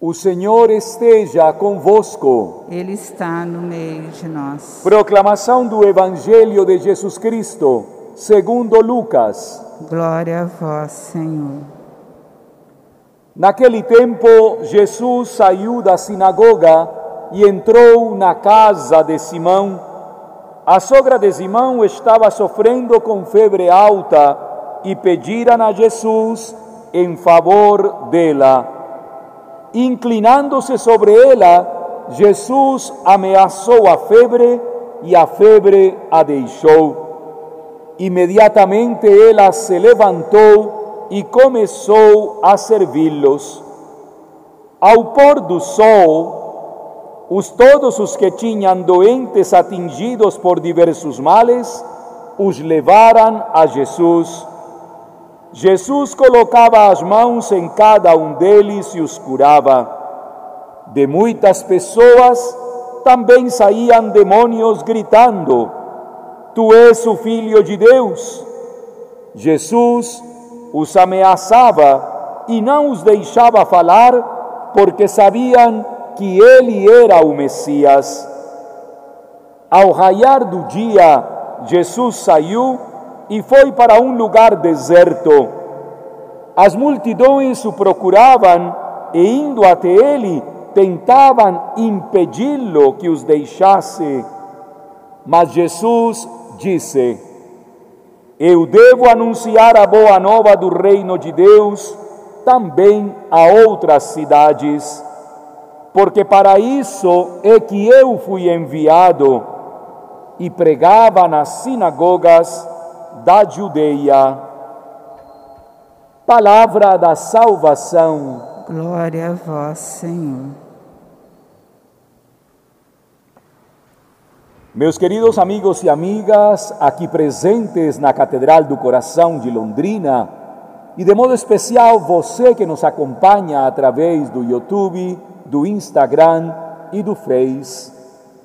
O Senhor esteja convosco. Ele está no meio de nós. Proclamação do Evangelho de Jesus Cristo, segundo Lucas. Glória a vós, Senhor. Naquele tempo, Jesus saiu da sinagoga e entrou na casa de Simão. A sogra de Simão estava sofrendo com febre alta e pediram a Jesus em favor dela. Inclinando-se sobre ela, Jesus ameaçou a febre e a febre a deixou. Imediatamente ela se levantou e começou a servi-los. Ao pôr do sol, os todos os que tinham doentes atingidos por diversos males, os levaram a Jesus Jesus colocava as mãos em cada um deles e os curava. De muitas pessoas também saíam demônios gritando: Tu és o Filho de Deus. Jesus os ameaçava e não os deixava falar, porque sabiam que ele era o Messias. Ao raiar do dia, Jesus saiu e foi para um lugar deserto. As multidões o procuravam e, indo até ele, tentavam impedi-lo que os deixasse. Mas Jesus disse: Eu devo anunciar a boa nova do reino de Deus também a outras cidades, porque para isso é que eu fui enviado. E pregava nas sinagogas da Judeia. Palavra da salvação. Glória a vós, Senhor. Meus queridos amigos e amigas, aqui presentes na Catedral do Coração de Londrina, e de modo especial você que nos acompanha através do YouTube, do Instagram e do Face,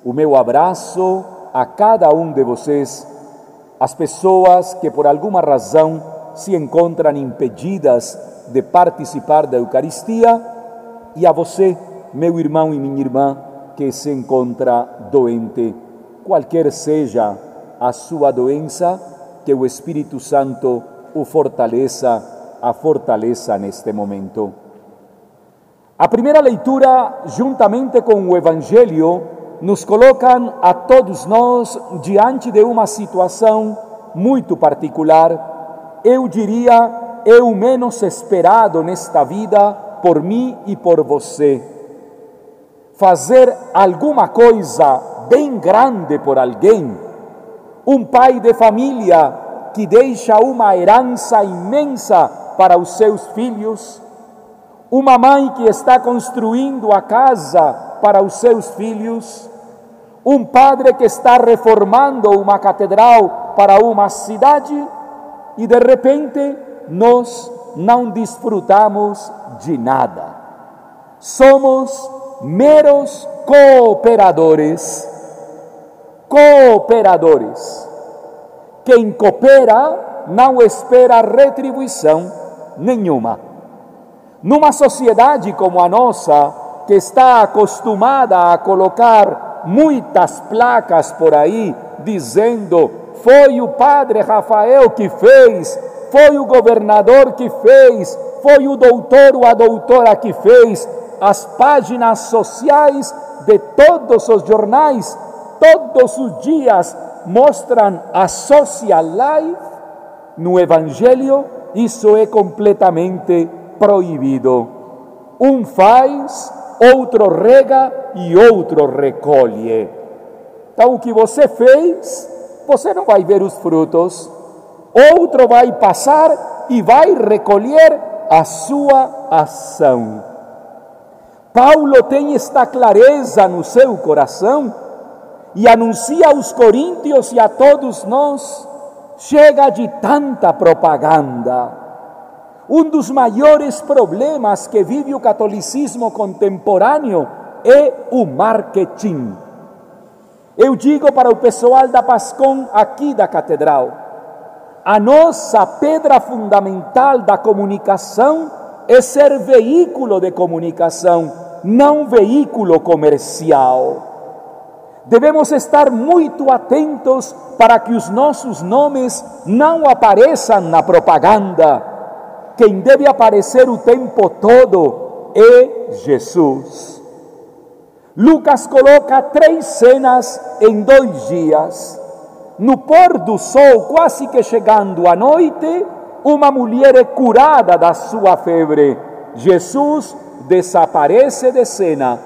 o meu abraço a cada um de vocês as pessoas que por alguma razão se encontram impedidas de participar da Eucaristia e a você, meu irmão e minha irmã, que se encontra doente, qualquer seja a sua doença, que o Espírito Santo o fortaleça, a fortaleça neste momento. A primeira leitura, juntamente com o Evangelho, nos colocam a todos nós diante de uma situação muito particular, eu diria, é o menos esperado nesta vida por mim e por você. Fazer alguma coisa bem grande por alguém, um pai de família que deixa uma herança imensa para os seus filhos, uma mãe que está construindo a casa para os seus filhos, um padre que está reformando uma catedral para uma cidade e de repente nós não desfrutamos de nada. Somos meros cooperadores. Cooperadores. Quem coopera não espera retribuição nenhuma. Numa sociedade como a nossa, que está acostumada a colocar muitas placas por aí dizendo: foi o padre Rafael que fez, foi o governador que fez, foi o doutor ou a doutora que fez. As páginas sociais de todos os jornais, todos os dias, mostram a social life. No Evangelho, isso é completamente proibido. Um faz, outro rega e outro recolhe. Então, o que você fez, você não vai ver os frutos, outro vai passar e vai recolher a sua ação. Paulo tem esta clareza no seu coração e anuncia aos coríntios e a todos nós: chega de tanta propaganda um dos maiores problemas que vive o catolicismo contemporâneo é o marketing. Eu digo para o pessoal da Pascom aqui da catedral, a nossa pedra fundamental da comunicação é ser veículo de comunicação não veículo comercial. Devemos estar muito atentos para que os nossos nomes não apareçam na propaganda. Quem deve aparecer o tempo todo é Jesus. Lucas coloca três cenas em dois dias. No pôr do sol, quase que chegando à noite, uma mulher é curada da sua febre. Jesus desaparece de cena.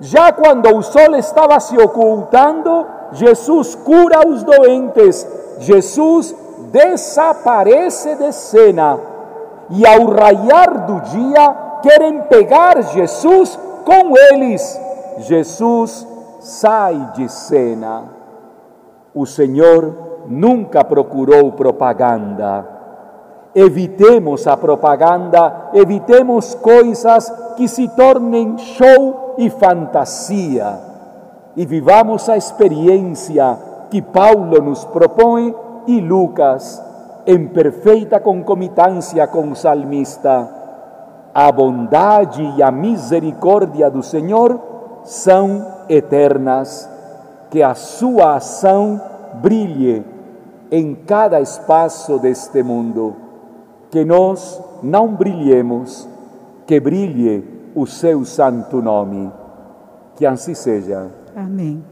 Já quando o sol estava se ocultando, Jesus cura os doentes. Jesus desaparece de cena. E ao raiar do dia, querem pegar Jesus com eles. Jesus sai de cena. O Senhor nunca procurou propaganda Evitemos a propaganda, evitemos coisas que se tornem show e fantasia e vivamos a experiência que Paulo nos propõe e Lucas, em perfeita concomitância com o salmista. A bondade e a misericórdia do Senhor são eternas, que a sua ação brilhe em cada espaço deste mundo que nós não brilhemos, que brilhe o seu santo nome. Que assim seja. Amém.